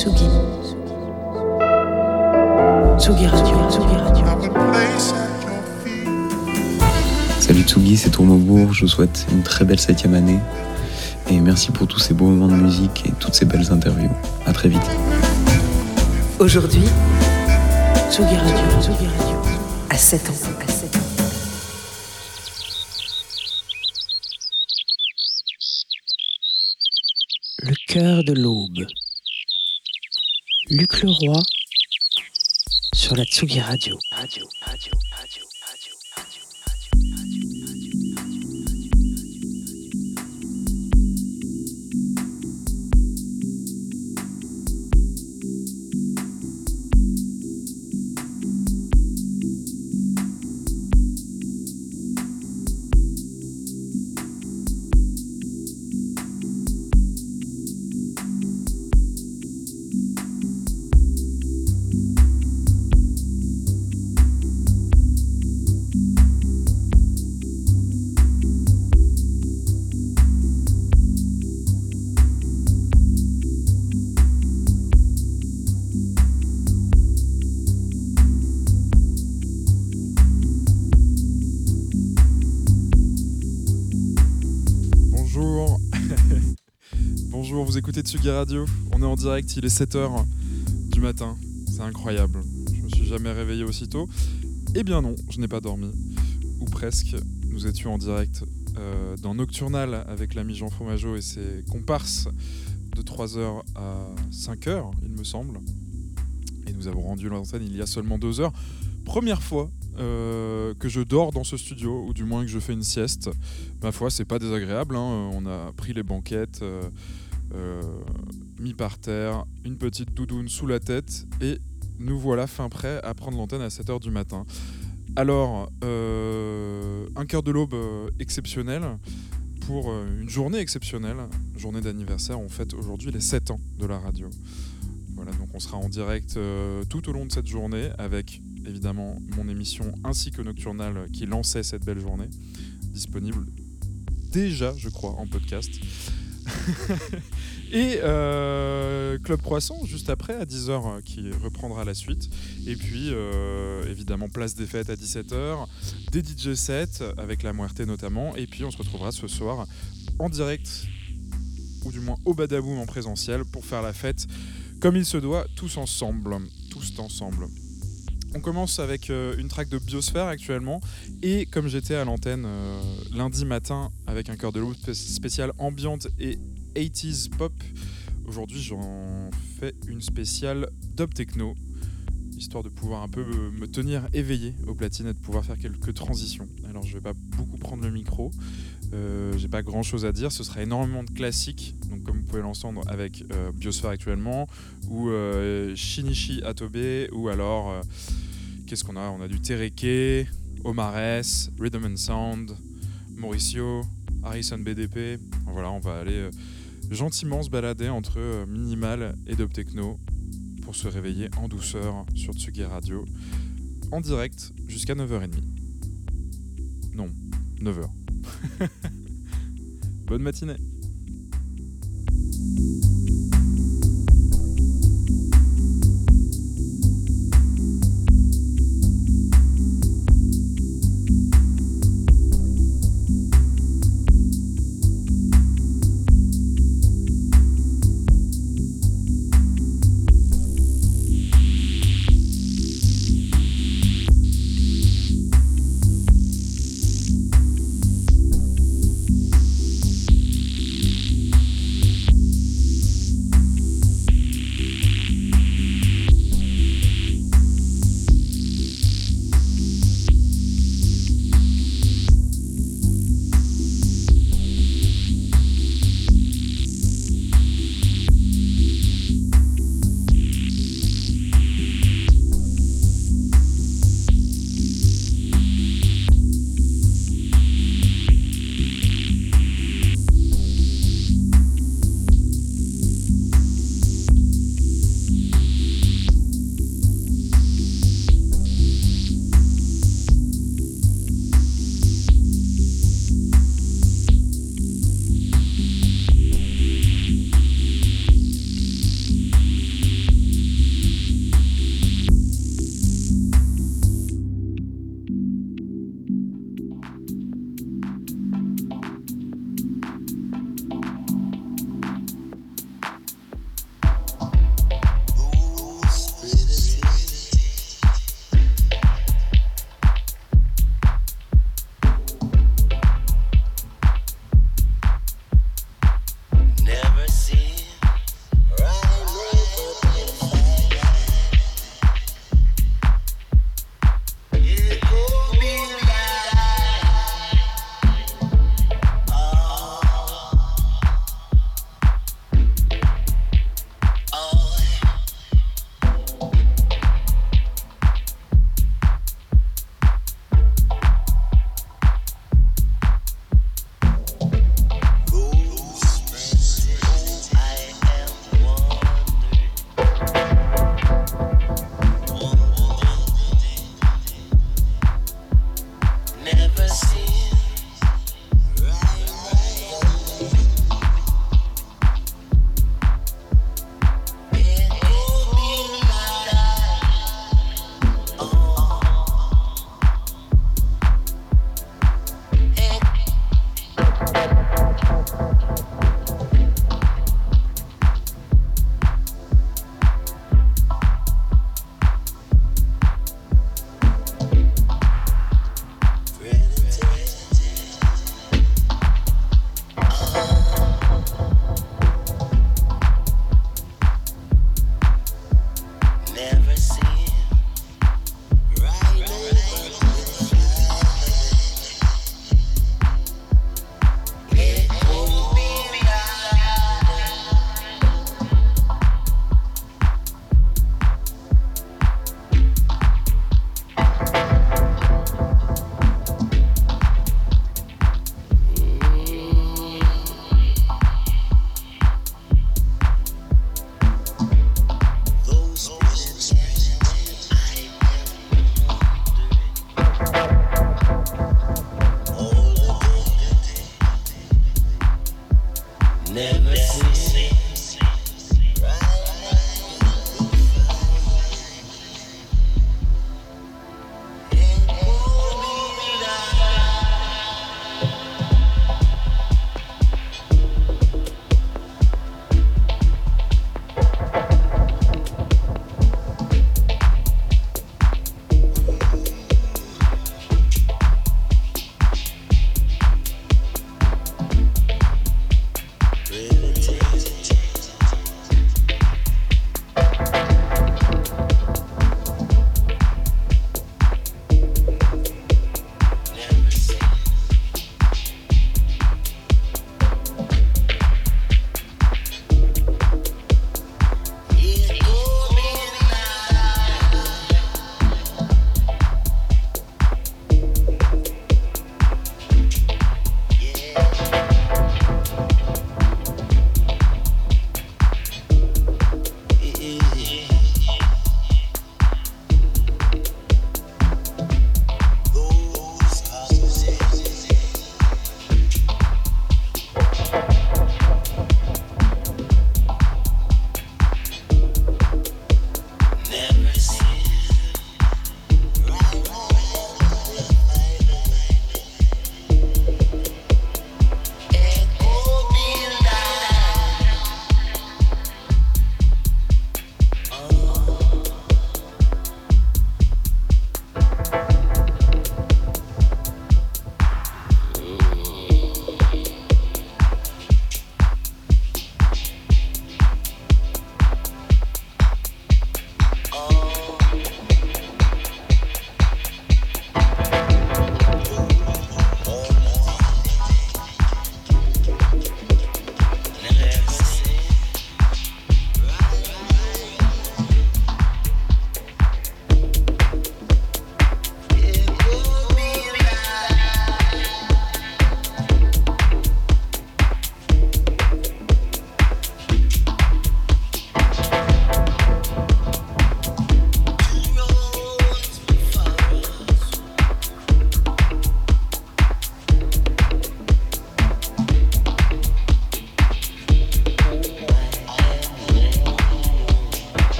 Tsugi. Tsugi Radio. Tsugi Radio. Salut Tsugi, c'est Tournobourg. Je vous souhaite une très belle septième année. Et merci pour tous ces beaux moments de musique et toutes ces belles interviews. À très vite. Aujourd'hui, Tsugi Radio. Tsugi Radio. À 7 ans. À 7 ans. Le cœur de l'aube. Luc Leroy sur la Tsugi Radio. Radio, radio, écoutez Tsugi Radio. On est en direct, il est 7h du matin. C'est incroyable. Je me suis jamais réveillé aussitôt. Eh bien non, je n'ai pas dormi. Ou presque. Nous étions en direct euh, dans Nocturnal avec l'ami Jean Fromageau et ses comparses de 3h à 5h, il me semble. Et nous avons rendu l'antenne il y a seulement 2 heures. Première fois euh, que je dors dans ce studio, ou du moins que je fais une sieste. Ma foi, c'est pas désagréable. hein. On a pris les banquettes, euh, euh, mis par terre, une petite doudoune sous la tête, et nous voilà fin prêts à prendre l'antenne à 7h du matin. Alors, euh, un cœur de l'aube euh, exceptionnel pour une journée exceptionnelle, journée d'anniversaire. On fête aujourd'hui les 7 ans de la radio. Voilà, donc on sera en direct tout au long de cette journée avec évidemment mon émission ainsi que Nocturnal qui lançait cette belle journée, disponible déjà, je crois, en podcast. Et euh, Club Croissant, juste après, à 10h, euh, qui reprendra la suite. Et puis, euh, évidemment, Place des Fêtes à 17h, des DJ sets, avec la Muerte notamment. Et puis, on se retrouvera ce soir en direct, ou du moins au Badaboom en présentiel, pour faire la fête comme il se doit, tous ensemble. Tous ensemble. On commence avec euh, une track de Biosphère actuellement. Et comme j'étais à l'antenne euh, lundi matin avec un cœur de loup spé- spécial ambiante et 80s pop, aujourd'hui j'en fais une spéciale dub techno, histoire de pouvoir un peu euh, me tenir éveillé aux platines et de pouvoir faire quelques transitions. Alors je vais pas beaucoup prendre le micro, euh, j'ai pas grand chose à dire, ce sera énormément de classiques, donc comme vous pouvez l'entendre avec euh, Biosphère actuellement, ou euh, Shinichi Atobe, ou alors qu'est-ce qu'on a? On a du Tereke, Omares, Rhythm and Sound, Mauricio, Harrison BDP. Voilà, on va aller gentiment se balader entre minimal et dub techno pour se réveiller en douceur sur Tsugi Radio en direct jusqu'à 9h30. Non, 9h. Bonne matinée.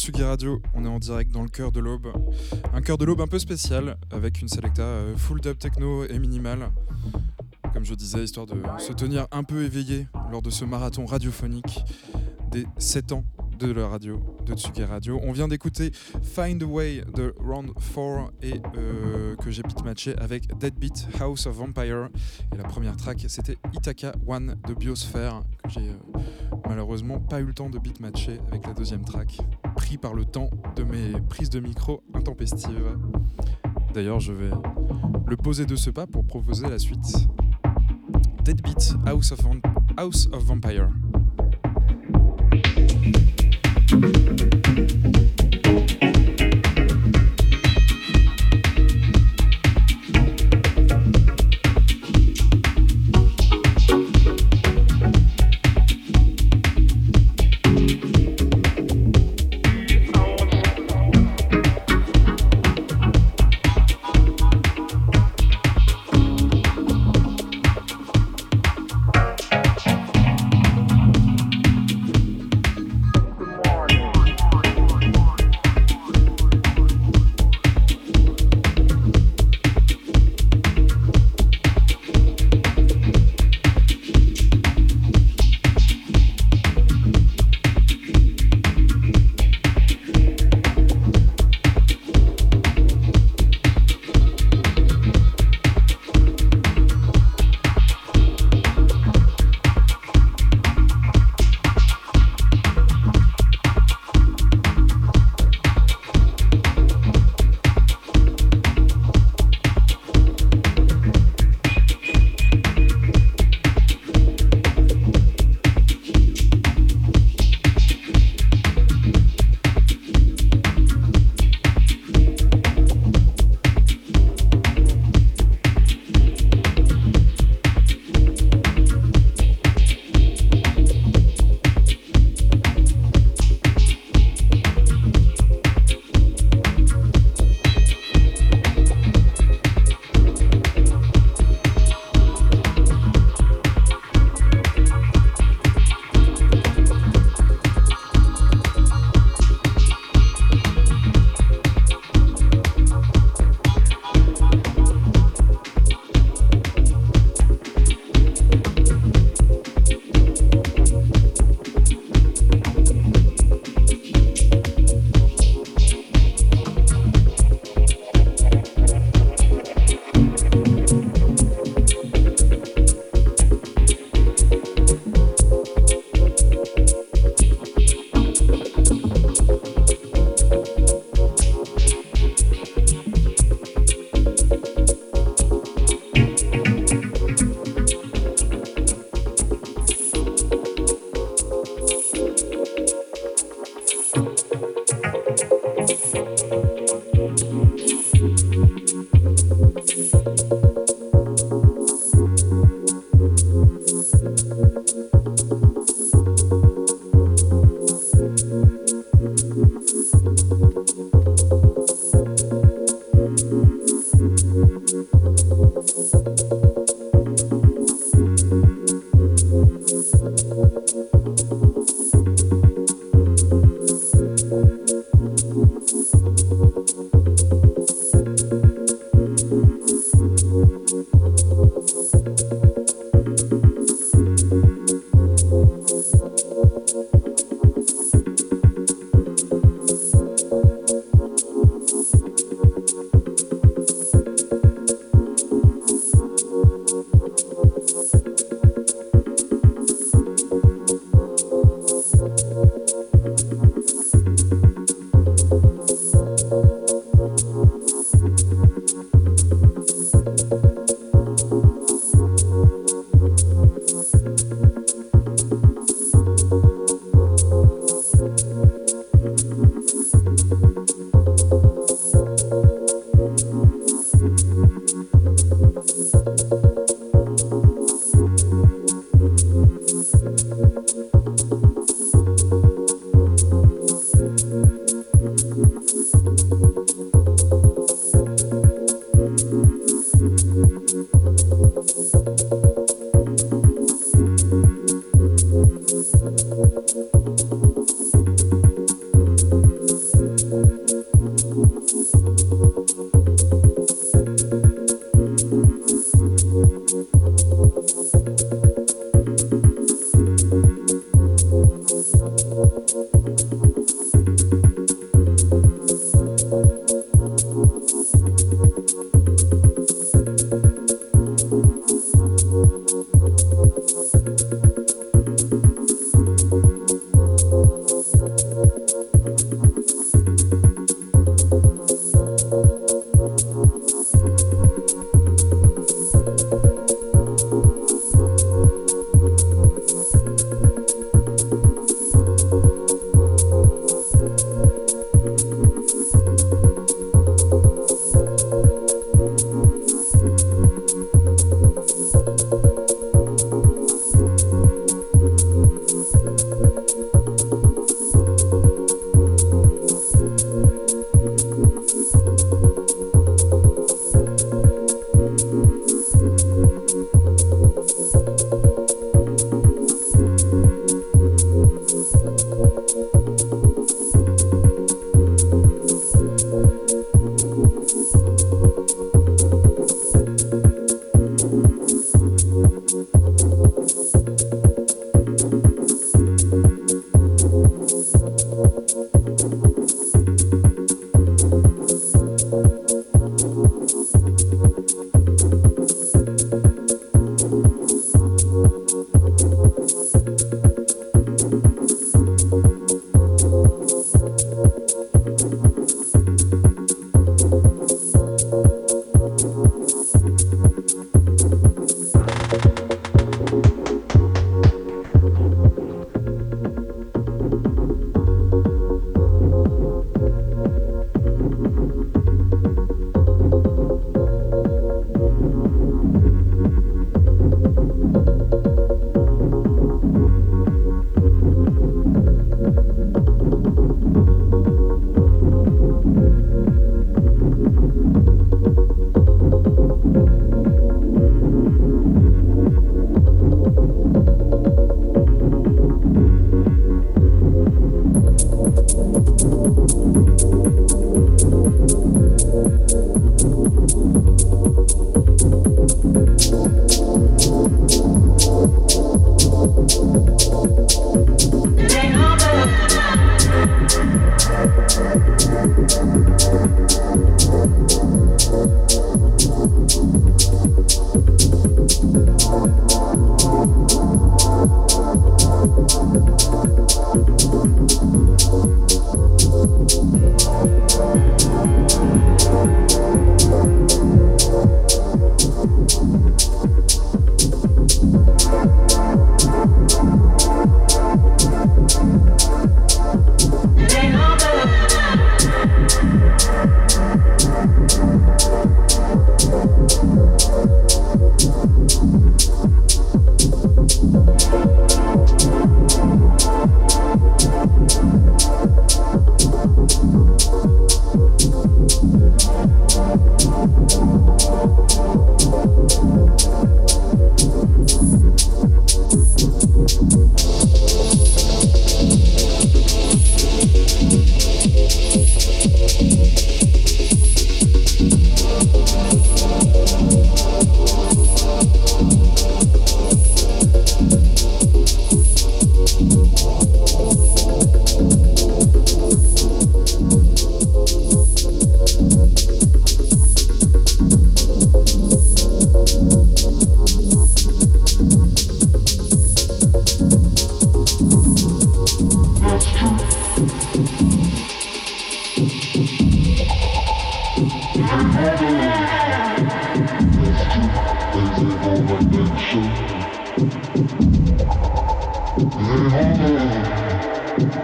Tsugi Radio. On est en direct dans le cœur de l'aube. Un cœur de l'aube un peu spécial, avec une selecta euh, full dub techno et minimal. Comme je disais, histoire de se tenir un peu éveillé lors de ce marathon radiophonique des 7 ans de la radio, de Tsugi Radio. On vient d'écouter Find a Way de Round 4 et euh, que j'ai pitmatché avec Deadbeat House of Vampire. Et la première track, c'était Itaka One de Biosphere, que j'ai euh, malheureusement pas eu le temps de beatmatcher avec la deuxième track, pris par le temps de mes prises de micro intempestives. D'ailleurs, je vais le poser de ce pas pour proposer la suite. Deadbeat House of, House of Vampire.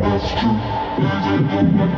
That's true. Is it on my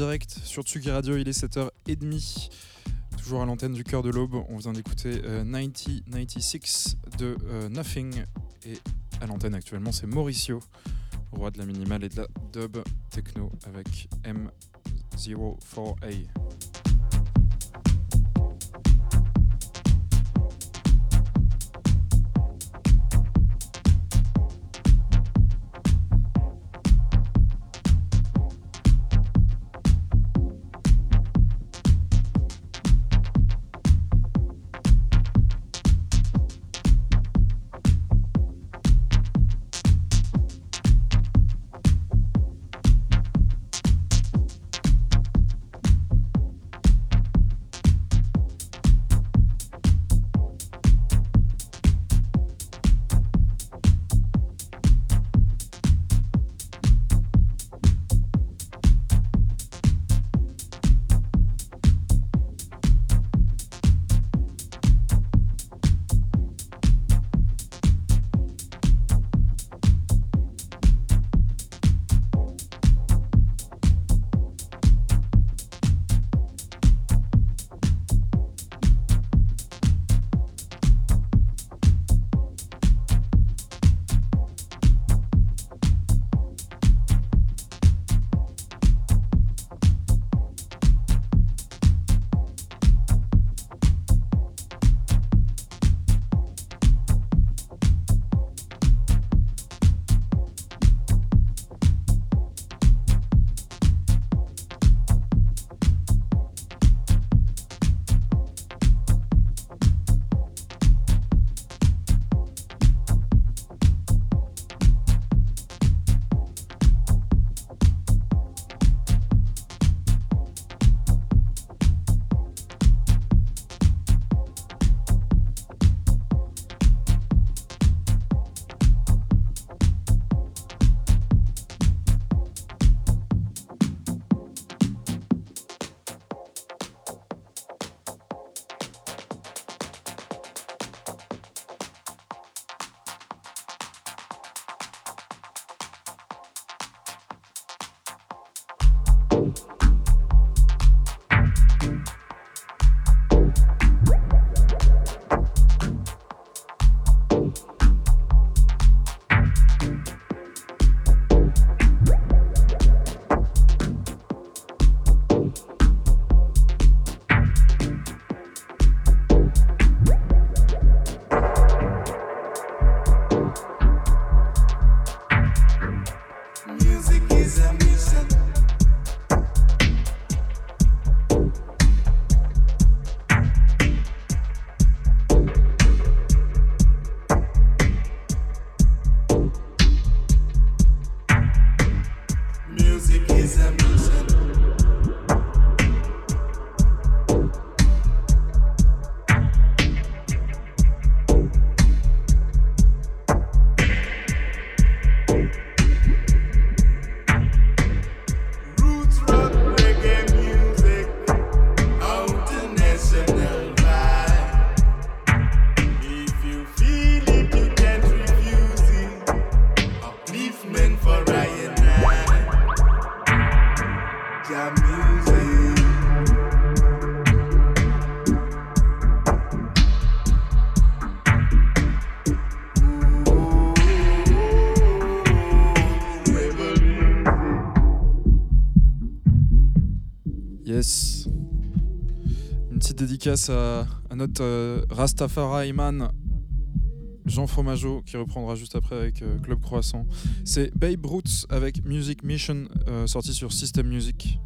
direct sur Tsugi Radio, il est 7h30. Toujours à l'antenne du cœur de l'aube, on vient d'écouter 9096 de Nothing. Et à l'antenne actuellement, c'est Mauricio, roi de la minimale et de la dub techno avec M04A. Dédicace à, notre euh, Rastafari man Jean Fromageau qui reprendra juste après avec euh, Club Croissant. C'est Babe Roots avec Music Mission euh, sorti sur System Music.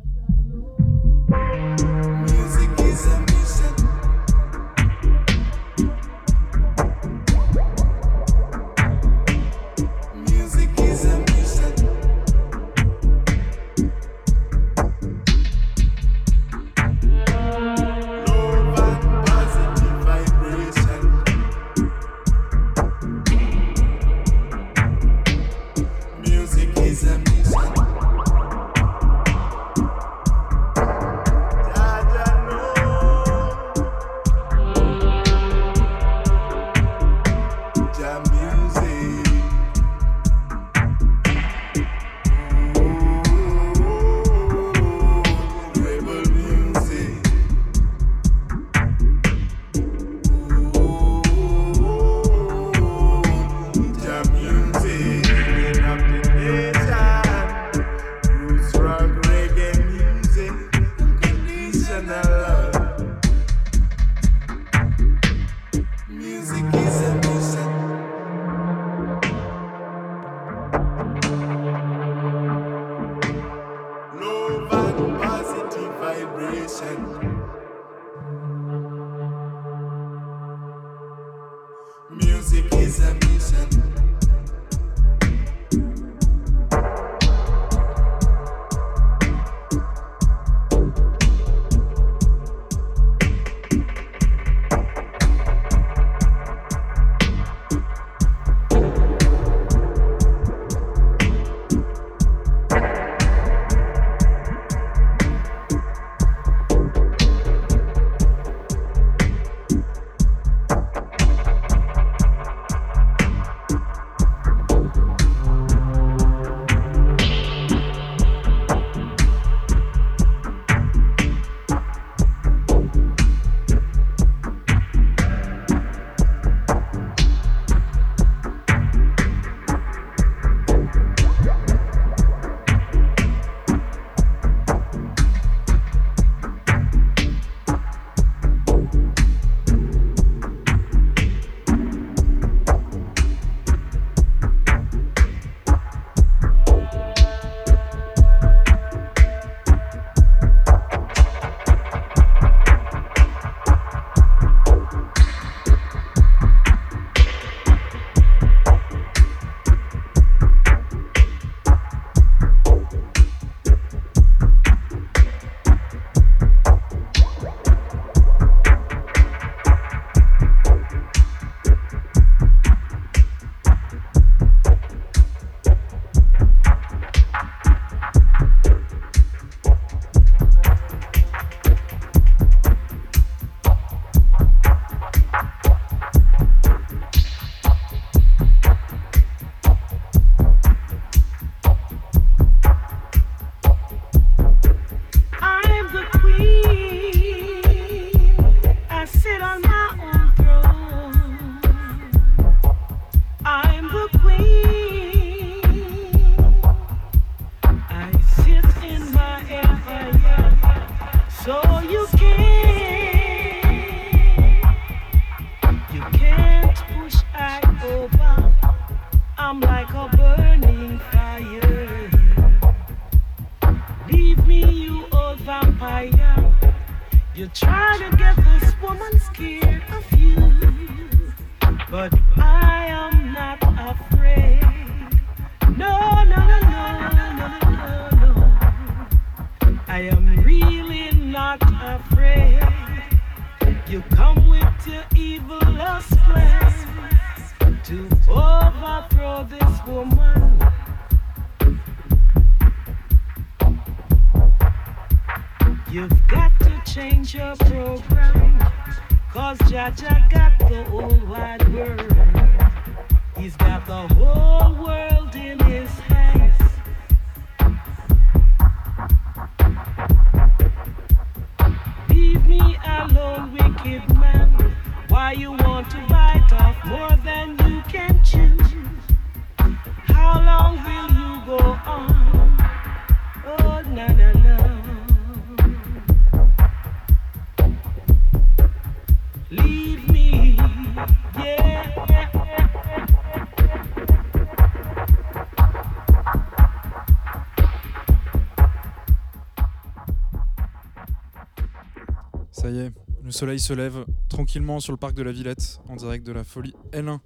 soleil se lève tranquillement sur le parc de la Villette, en direct de la folie L1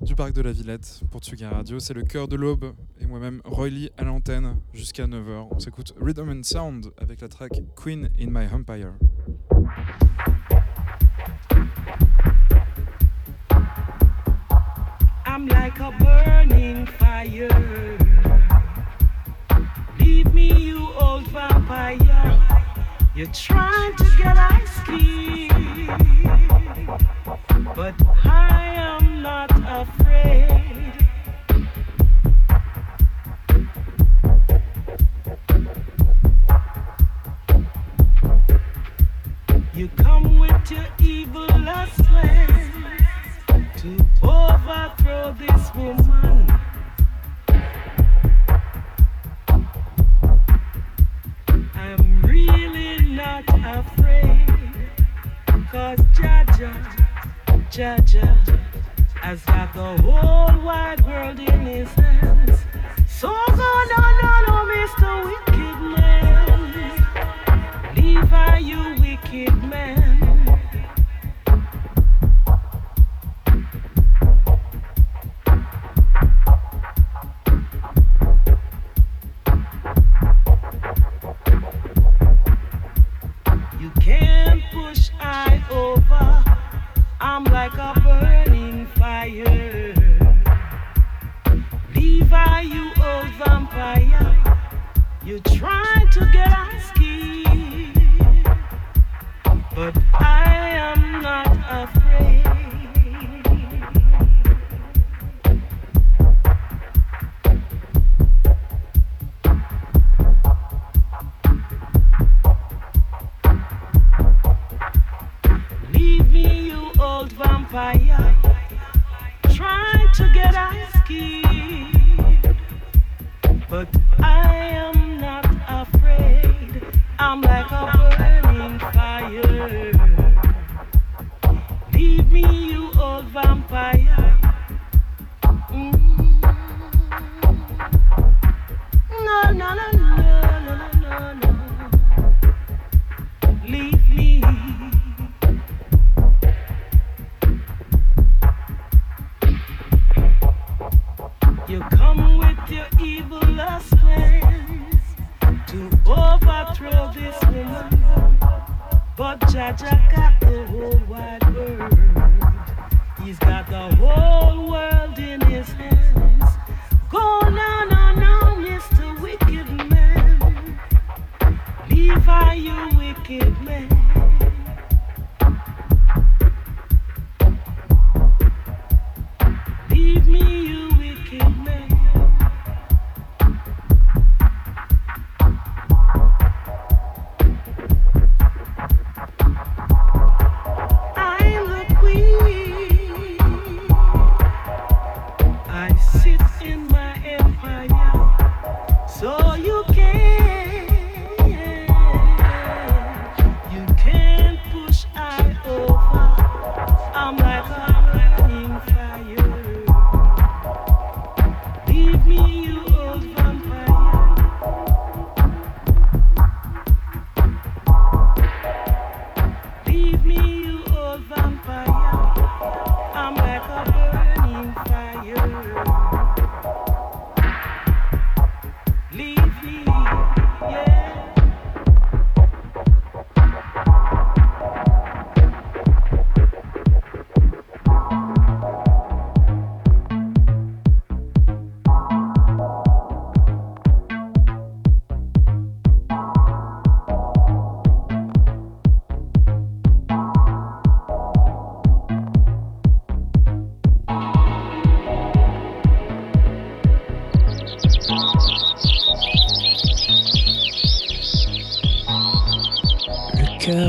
du parc de la Villette pour Tsuga Radio. C'est le cœur de l'aube et moi-même Roy Lee à l'antenne jusqu'à 9h. On s'écoute Rhythm and Sound avec la track Queen in My Empire. I'm like a burning fire. Leave me, you old vampire. You're trying to get ice cream, but I am not afraid.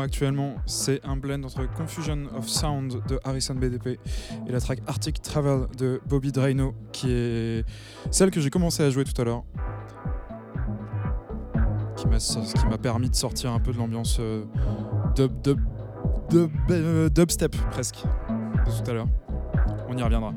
Actuellement, c'est un blend entre Confusion of Sound de Harrison BDP et la track Arctic Travel de Bobby Draino, qui est celle que j'ai commencé à jouer tout à l'heure. Qui m'a, permis de sortir un peu de l'ambiance euh, euh, dubstep presque de tout à l'heure. On y reviendra.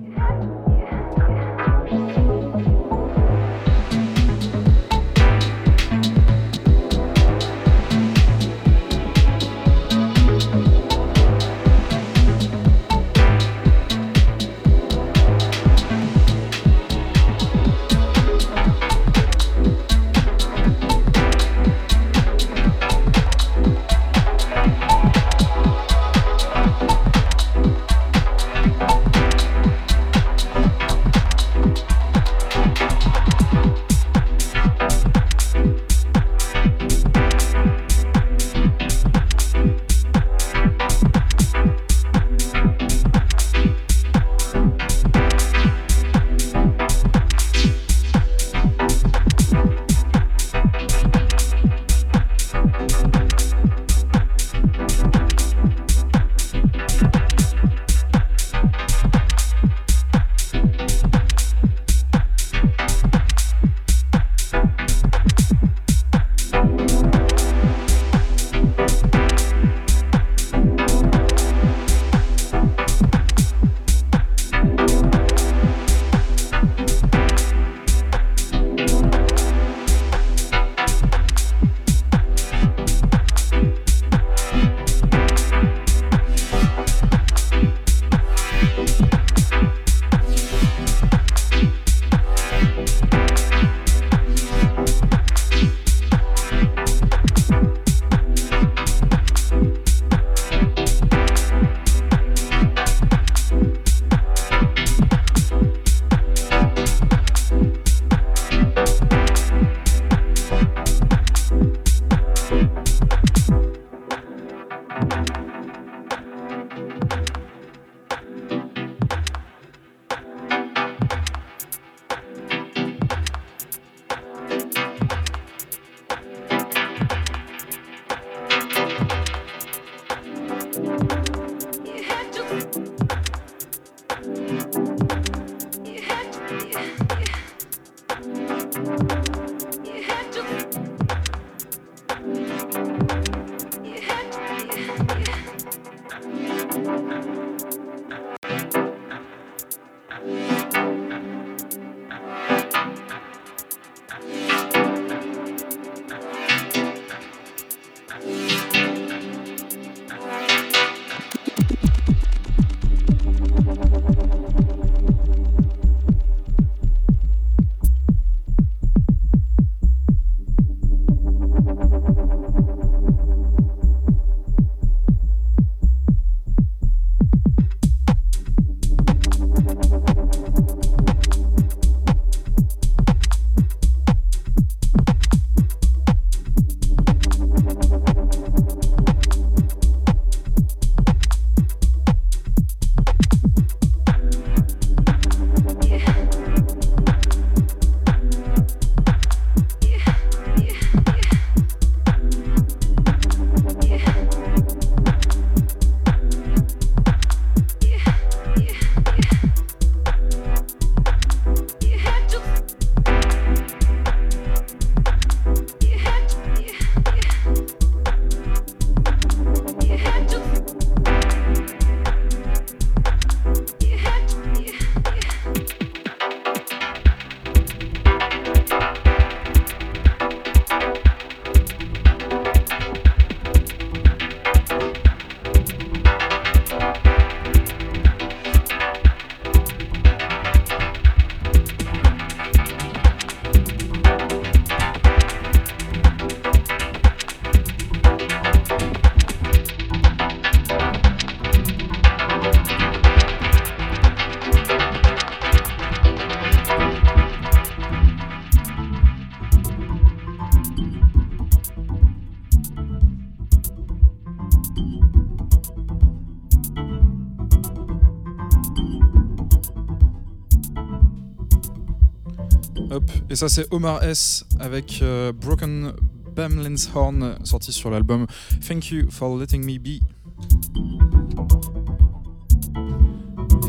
Et ça, c'est Omar S avec euh, Broken Pam Horn, sorti sur l'album Thank You for Letting Me Be.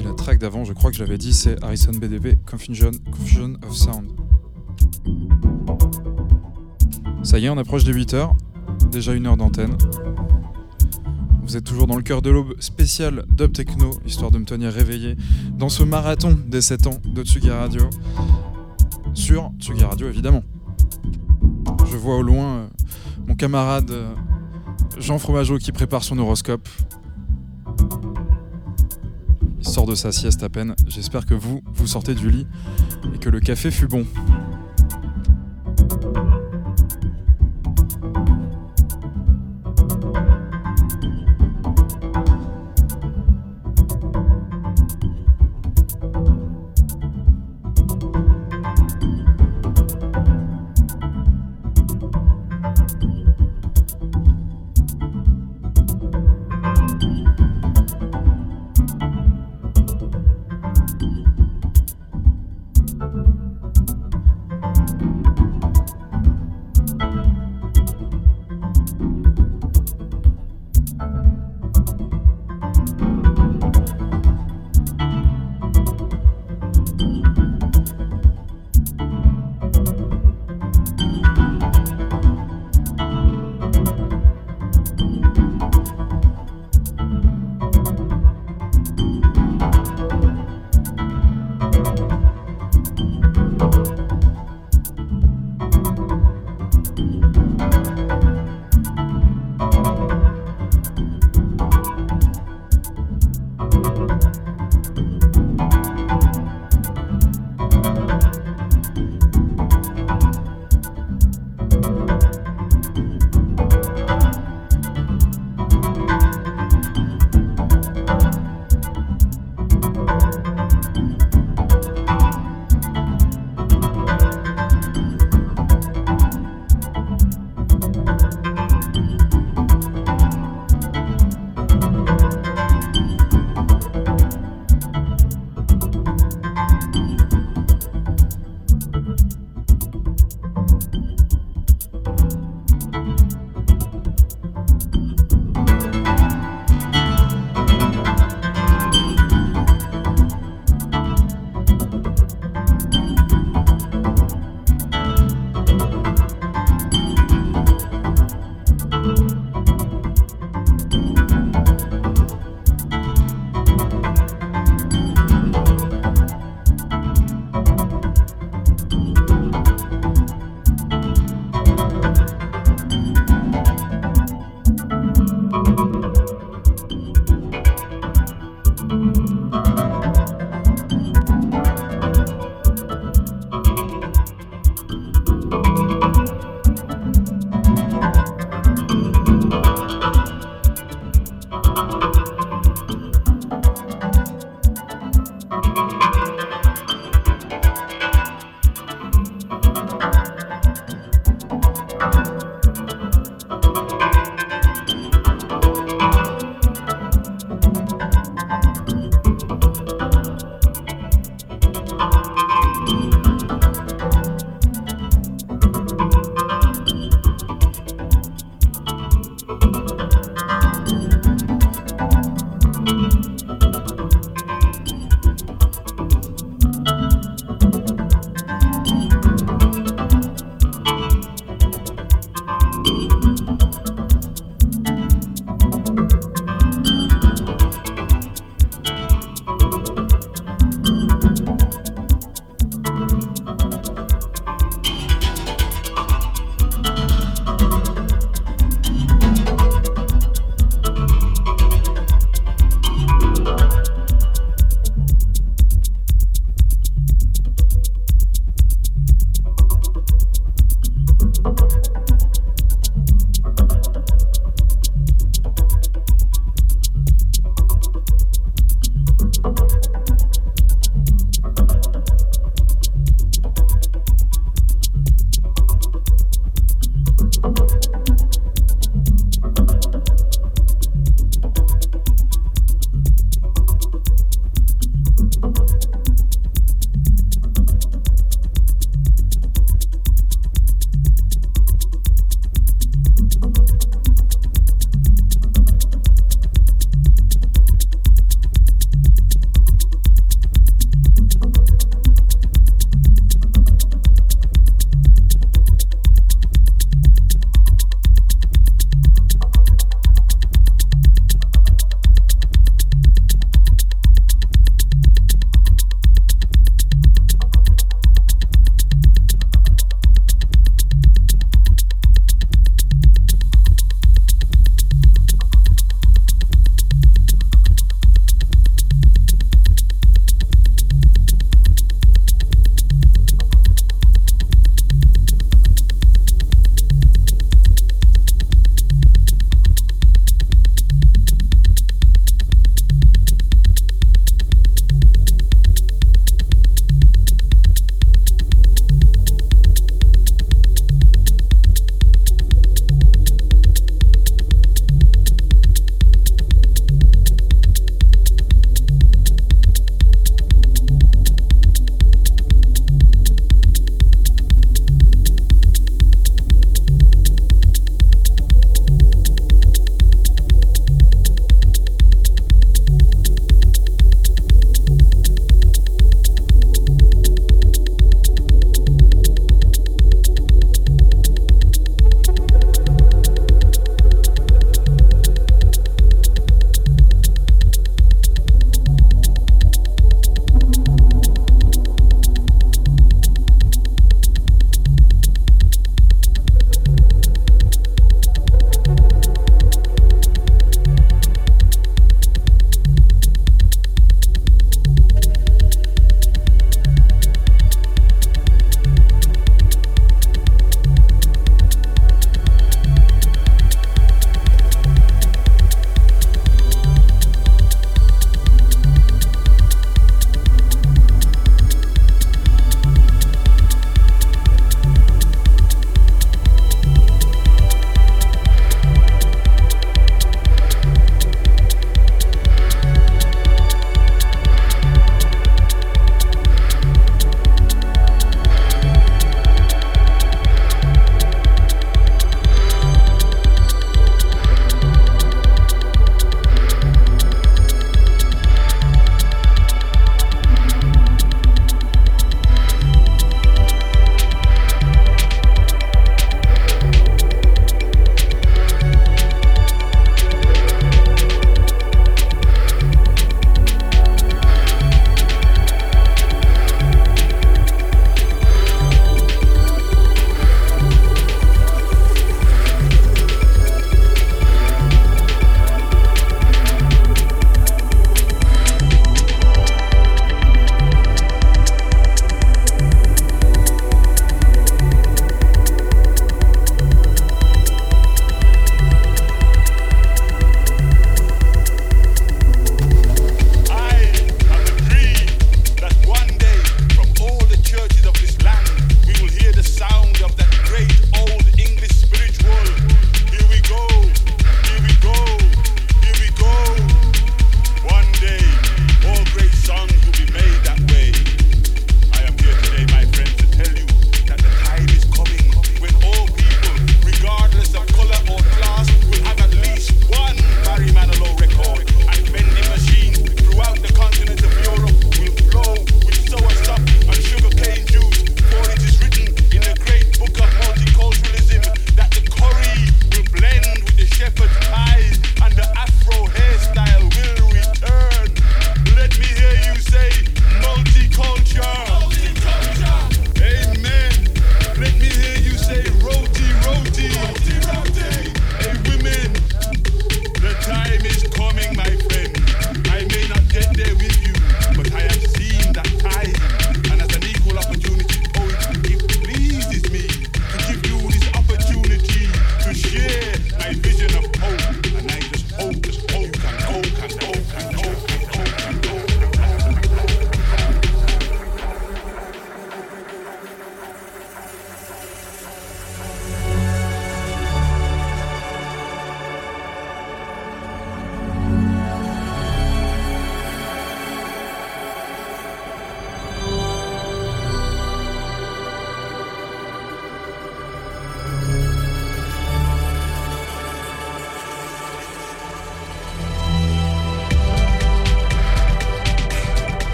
Et la track d'avant, je crois que j'avais dit, c'est Harrison BDB, Confusion, Confusion of Sound. Ça y est, on approche des 8 heures, déjà une heure d'antenne. Vous êtes toujours dans le cœur de l'aube spécial Dub Techno, histoire de me tenir réveillé dans ce marathon des 7 ans de Tsugi Radio. Sur Tsugi Radio, évidemment. Je vois au loin euh, mon camarade euh, Jean Fromageau qui prépare son horoscope. Il sort de sa sieste à peine. J'espère que vous, vous sortez du lit et que le café fut bon.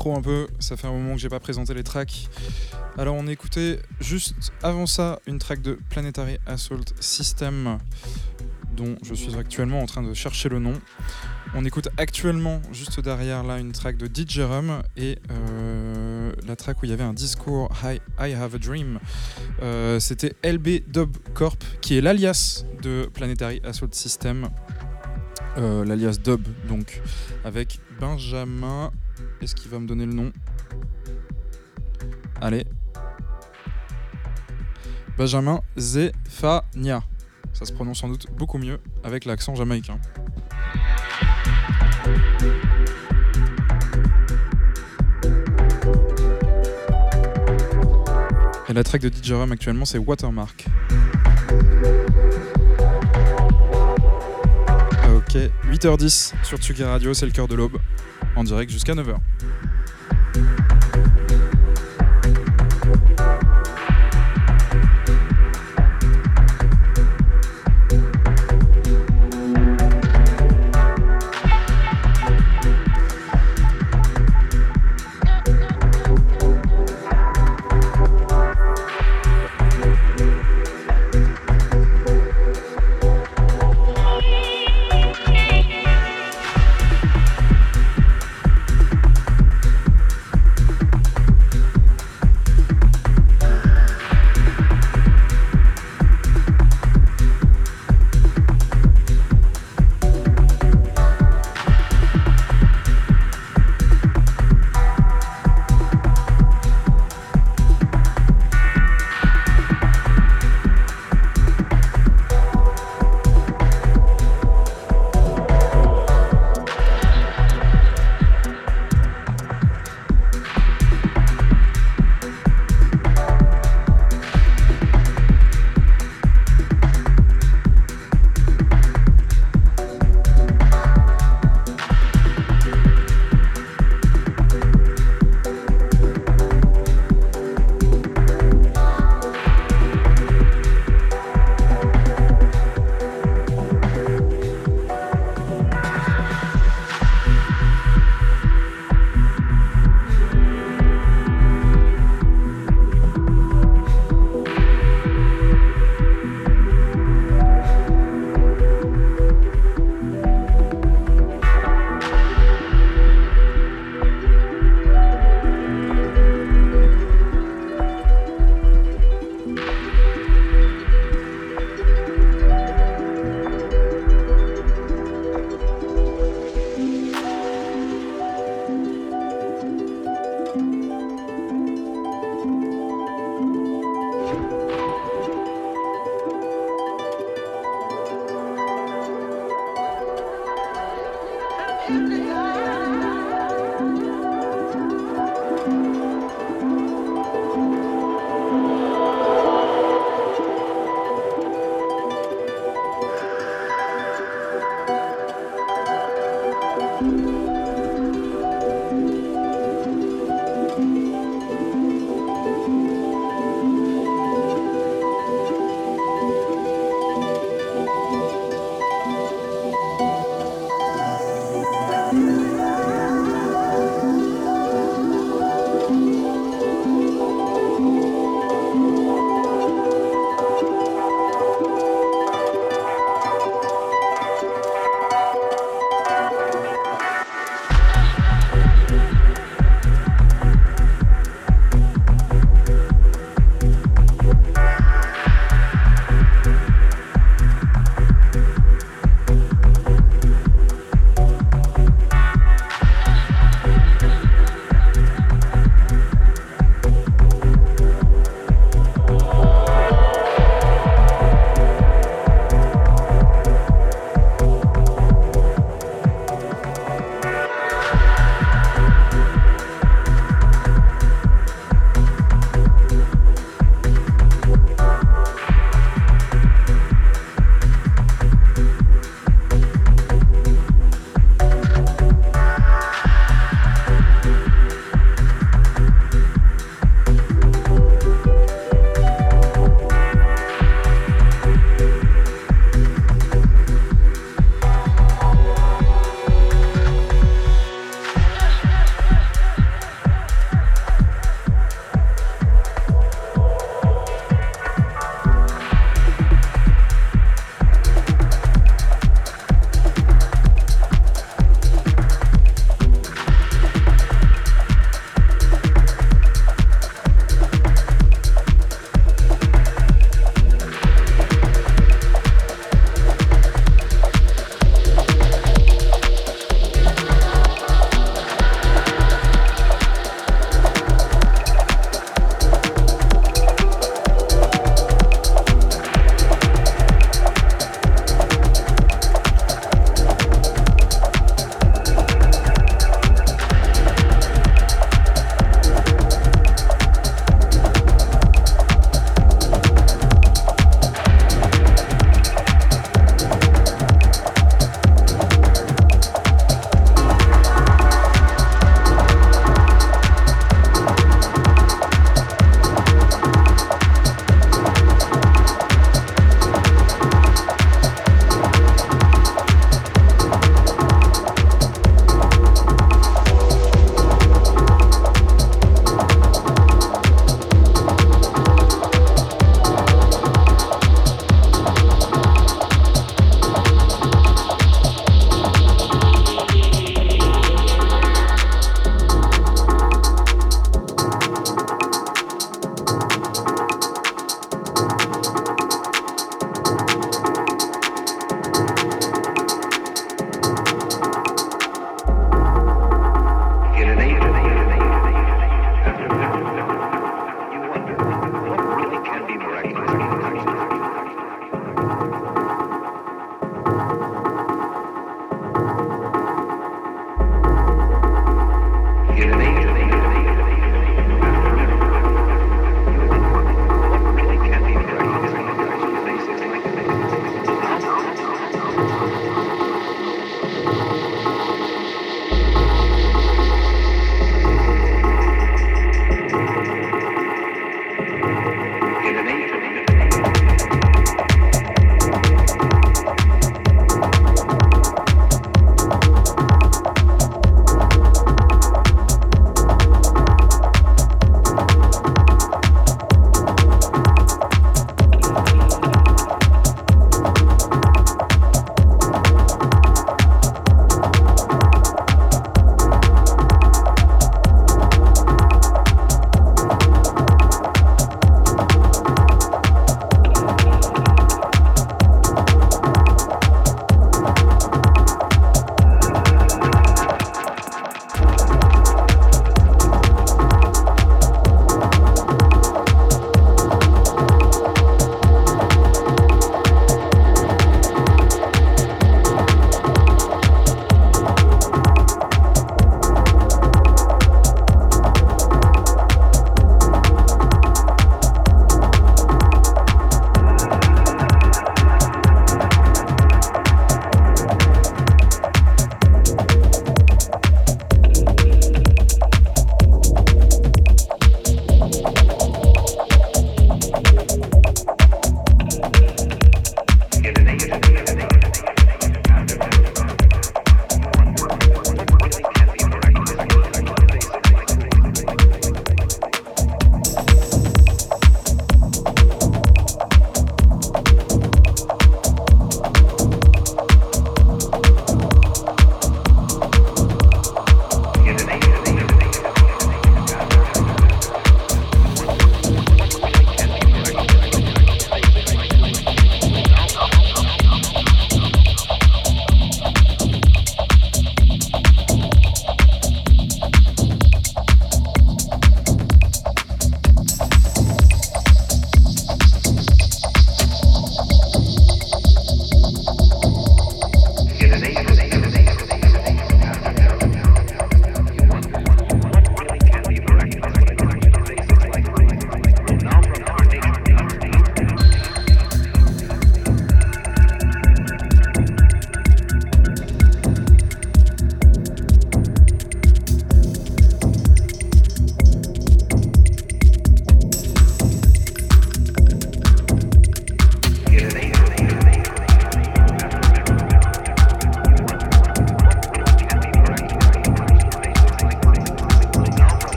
Micro un peu. Ça fait un moment que j'ai pas présenté les tracks. Alors on écoutait juste avant ça une track de Planetary Assault System dont je suis actuellement en train de chercher le nom. On écoute actuellement juste derrière là une track de DJ Rum et euh, la track où il y avait un discours I, I Have a Dream. Euh, C'était LB Dub Corp qui est l'alias de Planetary Assault System. Euh, l'alias Dub donc avec Benjamin. Est-ce qu'il va me donner le nom? Allez. Benjamin Zefania. Ça se prononce sans doute beaucoup mieux avec l'accent jamaïcain. Et la track de DJ Rum actuellement c'est Watermark. Ok, 8h10 sur Tsugi Radio, c'est le cœur de l'aube, en direct jusqu'à 9h.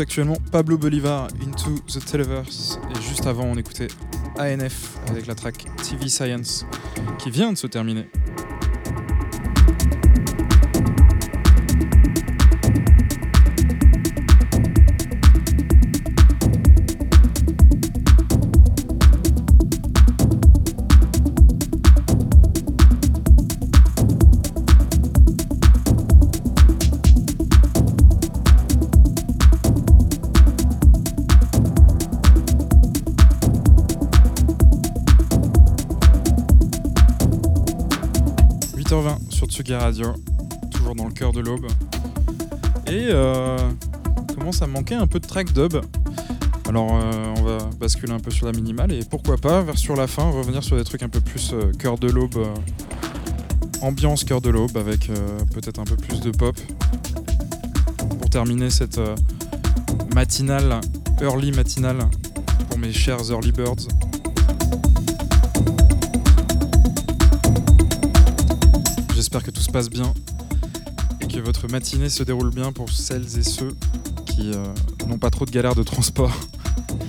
Actuellement Pablo Bolivar Into the Televerse et juste avant on écoutait ANF avec la track TV Science qui vient de se terminer. Radio, toujours dans le cœur de l'aube. Et euh, commence à manquer un peu de track dub. Alors euh, on va basculer un peu sur la minimale et pourquoi pas vers sur la fin revenir sur des trucs un peu plus euh, cœur de l'aube, ambiance cœur de l'aube avec peut-être un peu plus de pop. Pour terminer cette matinale, early matinale pour mes chers early birds. Se passe bien et que votre matinée se déroule bien pour celles et ceux qui euh, n'ont pas trop de galères de transport.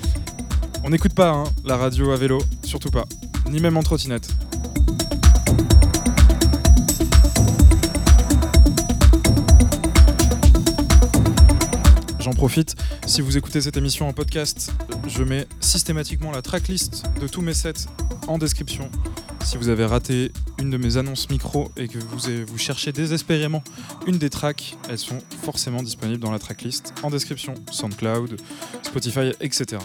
On n'écoute pas hein, la radio à vélo, surtout pas, ni même en trottinette. J'en profite, si vous écoutez cette émission en podcast, je mets systématiquement la tracklist de tous mes sets en description si vous avez raté une de mes annonces micro et que vous, vous cherchez désespérément une des tracks, elles sont forcément disponibles dans la tracklist en description, SoundCloud, Spotify, etc.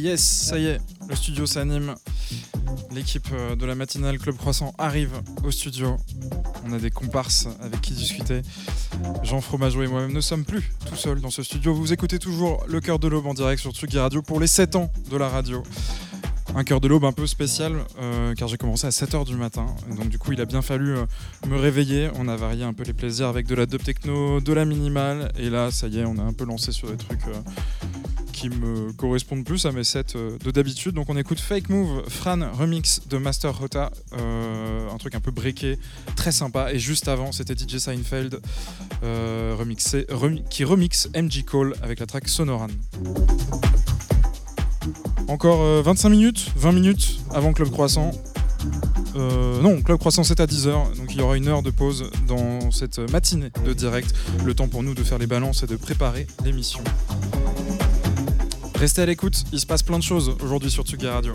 yes, ça y est, le studio s'anime. L'équipe euh, de la matinale Club Croissant arrive au studio. On a des comparses avec qui discuter. Jean Fromageau et moi-même ne sommes plus tout seuls dans ce studio. Vous écoutez toujours Le Cœur de l'Aube en direct sur Tsugi Radio pour les 7 ans de la radio. Un cœur de l'aube un peu spécial euh, car j'ai commencé à 7h du matin. Donc du coup il a bien fallu euh, me réveiller. On a varié un peu les plaisirs avec de la dub techno, de la minimale. Et là ça y est, on a un peu lancé sur des trucs qui me correspondent plus à mes sets euh, de d'habitude. Donc on écoute Fake Move, Fran remix de Master Rota, euh, un truc un peu breaké, très sympa. Et juste avant c'était DJ Seinfeld euh, remixé, remi- qui remixe MG Call avec la track Sonoran. Encore euh, 25 minutes, 20 minutes avant Club Croissant. Non, Club Croissant c'est à 10h, donc il y aura une heure de pause dans cette matinée de direct. Le temps pour nous de faire les balances et de préparer l'émission. Restez à l'écoute, il se passe plein de choses aujourd'hui sur Tsugi Radio.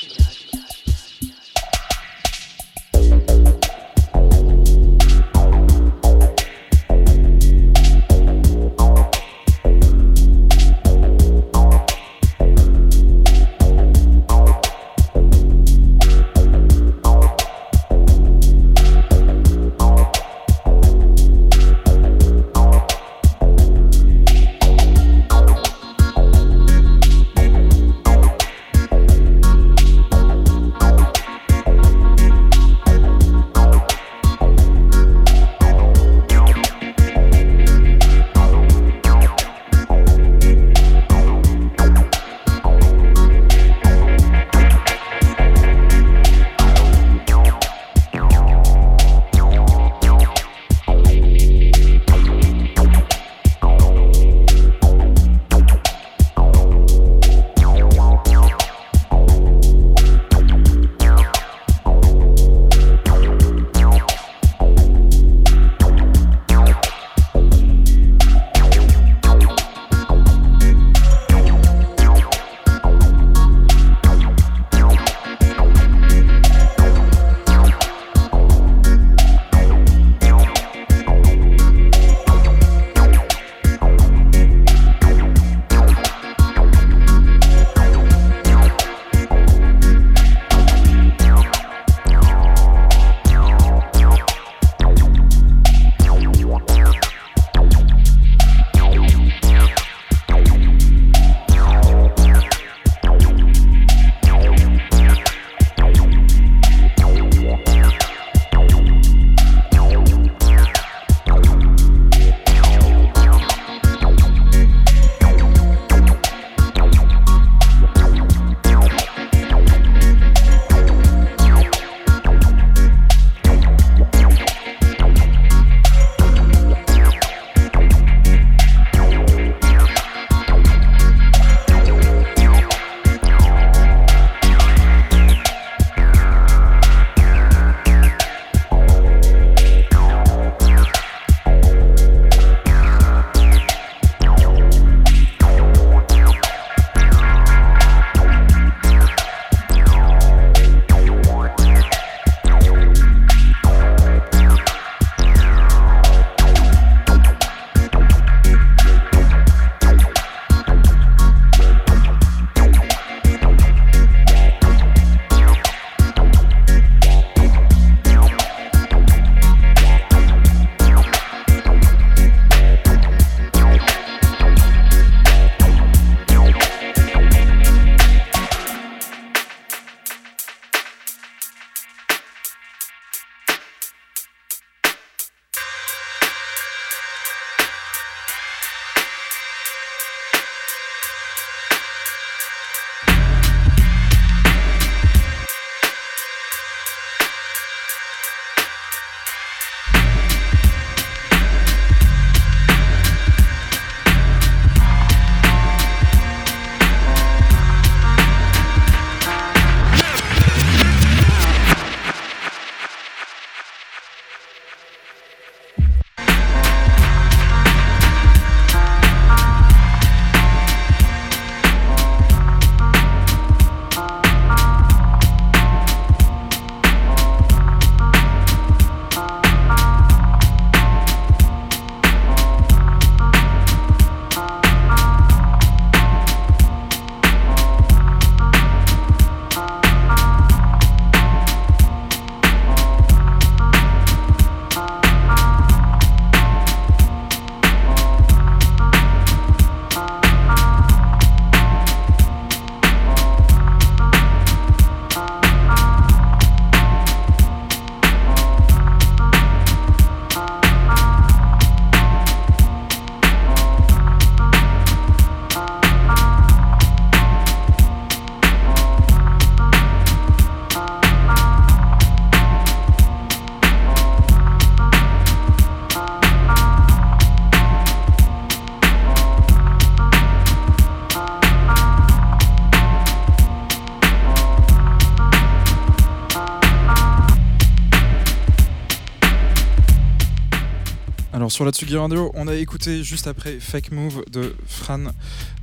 Sur la Tsugi Radio, on a écouté juste après Fake Move de Fran,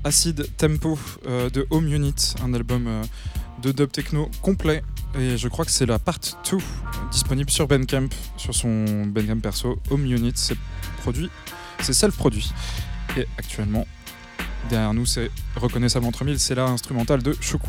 Acid Tempo euh, de Home Unit, un album euh, de dub techno complet. Et je crois que c'est la part 2 disponible sur Bandcamp, sur son Bandcamp perso. Home Unit, c'est produit, c'est self-produit. Et actuellement, derrière nous, c'est reconnaissable entre mille, c'est la instrumentale de Shook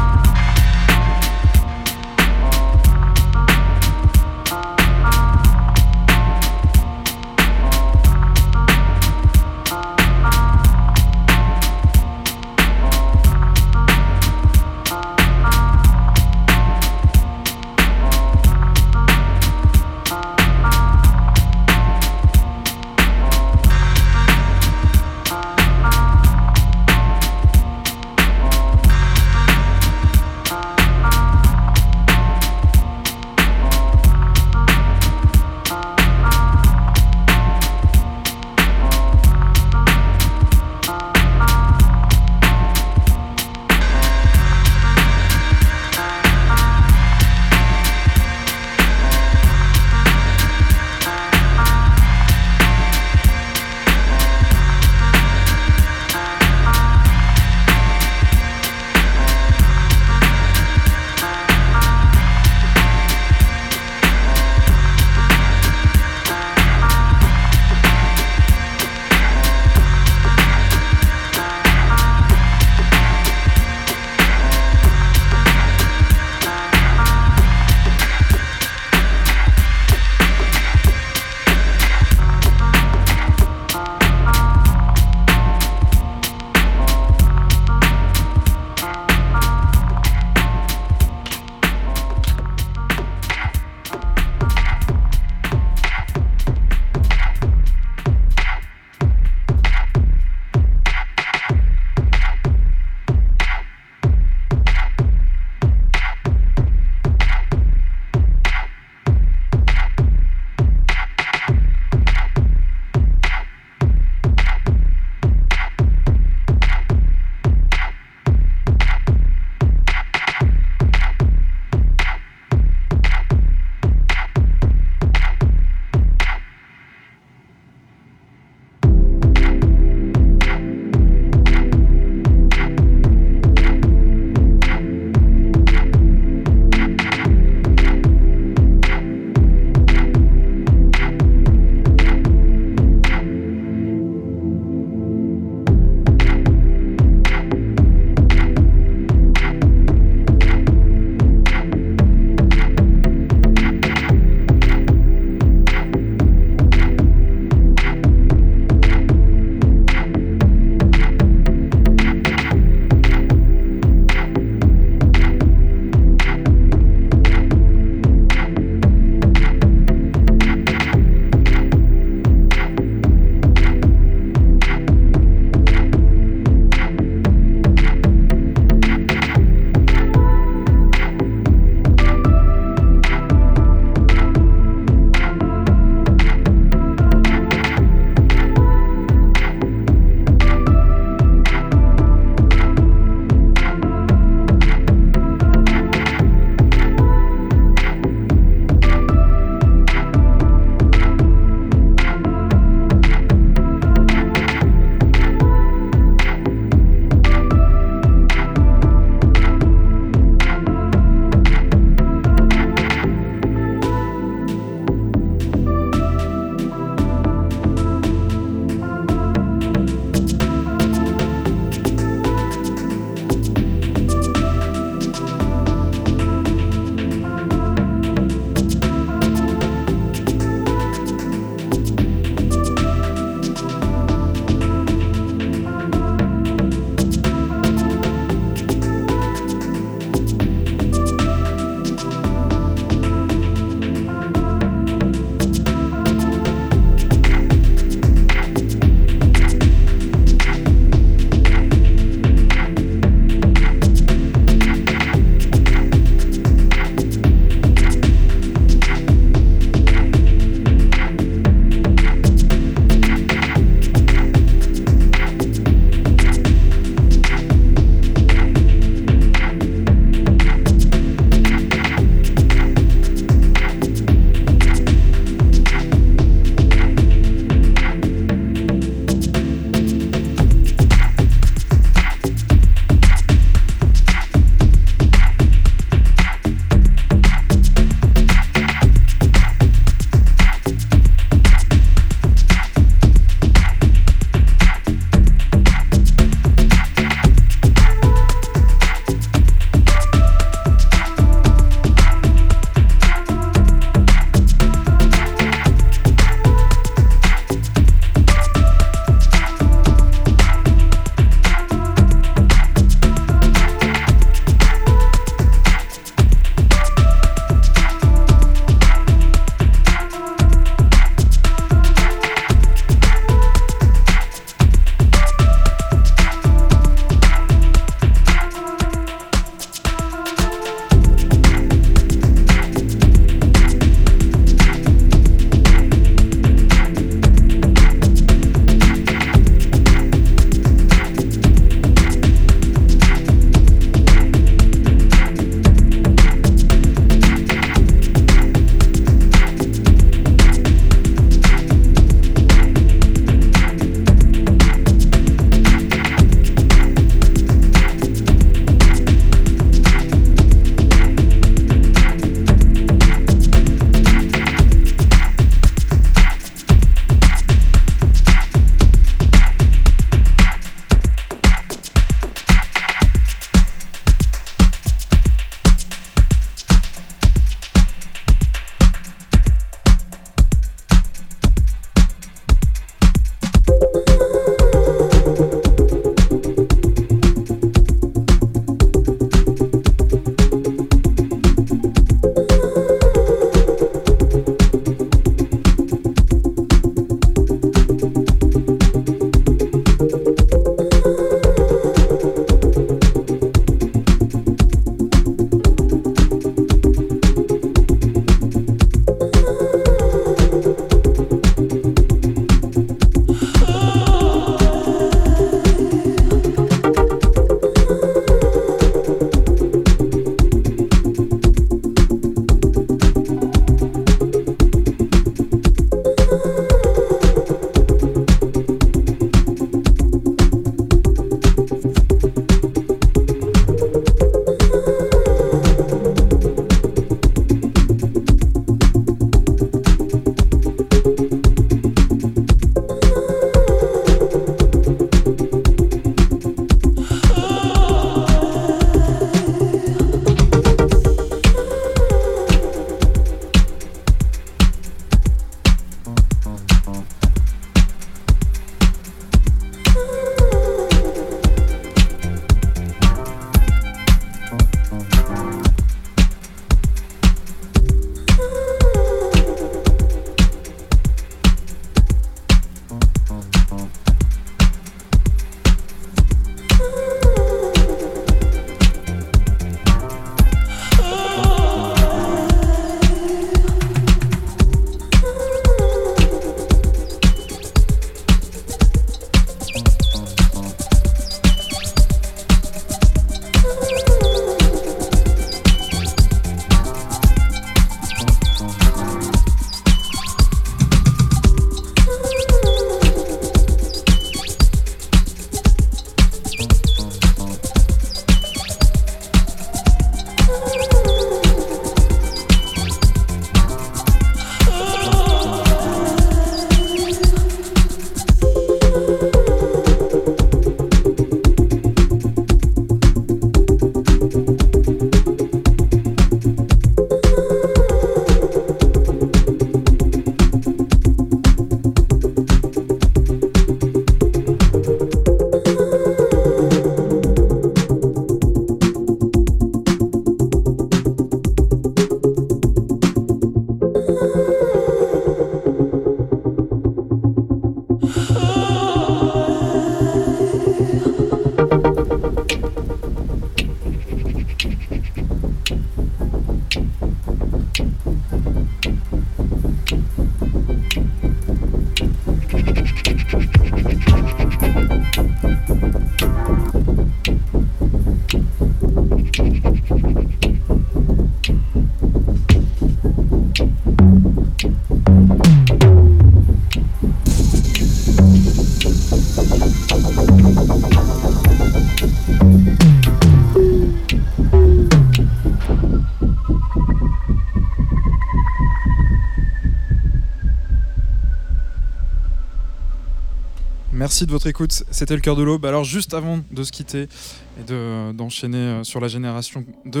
Merci de votre écoute. C'était le cœur de l'aube. Alors juste avant de se quitter et de- d'enchaîner euh, sur la génération de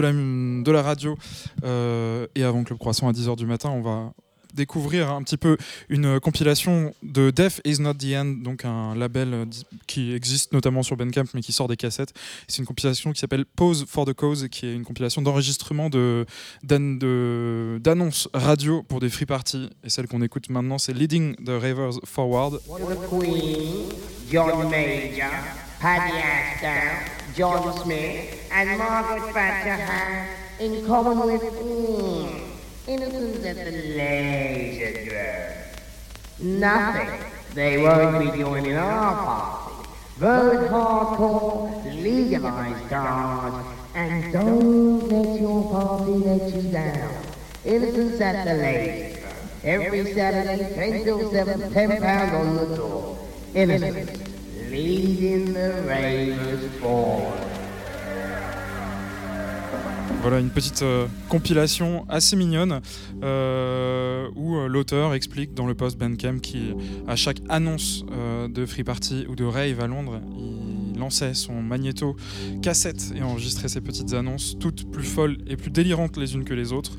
la, radio euh, et avant Club Croissant à 10h du matin, on va découvrir un petit peu une compilation de Death is not the end, donc un label euh, qui existe notamment sur Bandcamp mais qui sort des cassettes. C'est une compilation qui s'appelle Pause for the Cause, qui est une compilation d'enregistrement de d'an- de- d'annonces radio pour des free parties. Et celle qu'on écoute maintenant, c'est Leading the Ravers Forward. John Major, Paddy Ashdown, John Smith, and Margaret Thatcher have in common with mm, innocence at the drug. Nothing. They won't be joining our party. Vote hardcore, legalize cars, and don't let your party let you down. Innocence at the leisure. Every Saturday, 10 till 7, 10 pounds on the door. Innocence, leading the ravers forward. Voilà une petite euh, compilation assez mignonne euh, où euh, l'auteur explique dans le post Bandcamp qu'à chaque annonce euh, de Free Party ou de rave à Londres, il lançait son magnéto cassette et enregistrait ces petites annonces, toutes plus folles et plus délirantes les unes que les autres,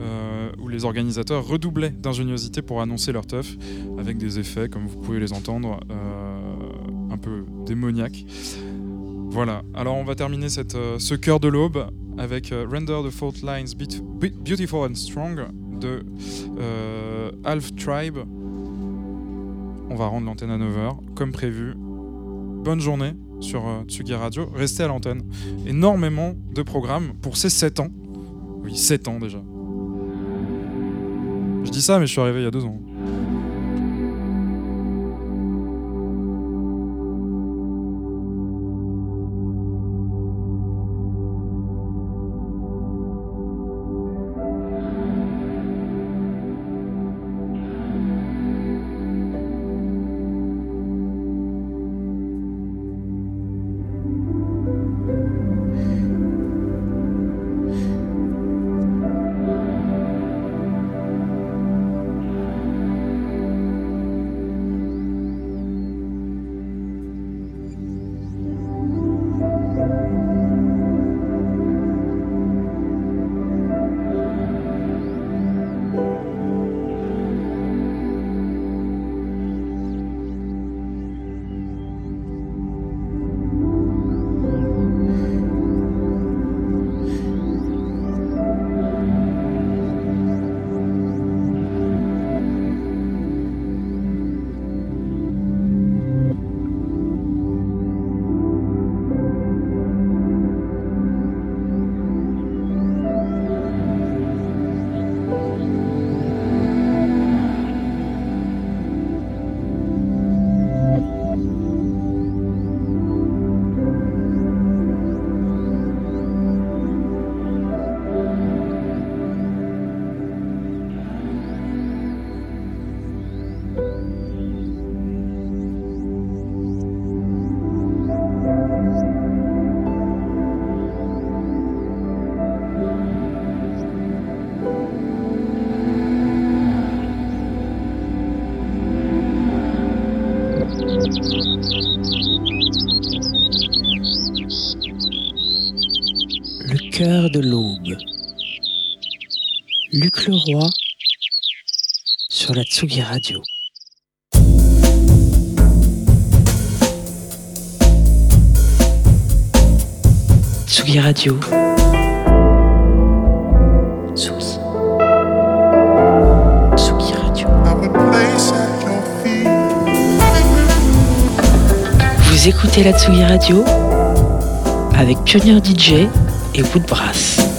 euh, où les organisateurs redoublaient d'ingéniosité pour annoncer leur teuf avec des effets, comme vous pouvez les entendre, euh, un peu démoniaques. Voilà, alors on va terminer cette, euh, ce cœur de l'aube avec Render the Fault Lines Beautiful and Strong de Half Tribe. On va rendre l'antenne à 9h, comme prévu. Bonne journée sur euh, Tsugi Radio. Restez à l'antenne. Énormément de programmes pour ces 7 ans. Oui, 7 ans déjà. Je dis ça, mais je suis arrivé il y a 2 ans. Sur la Tsugi Radio. Tsugi Radio. Tsugi. Tsugi Radio. Vous écoutez la Tsugi Radio avec Pionnier DJ et Woodbrass.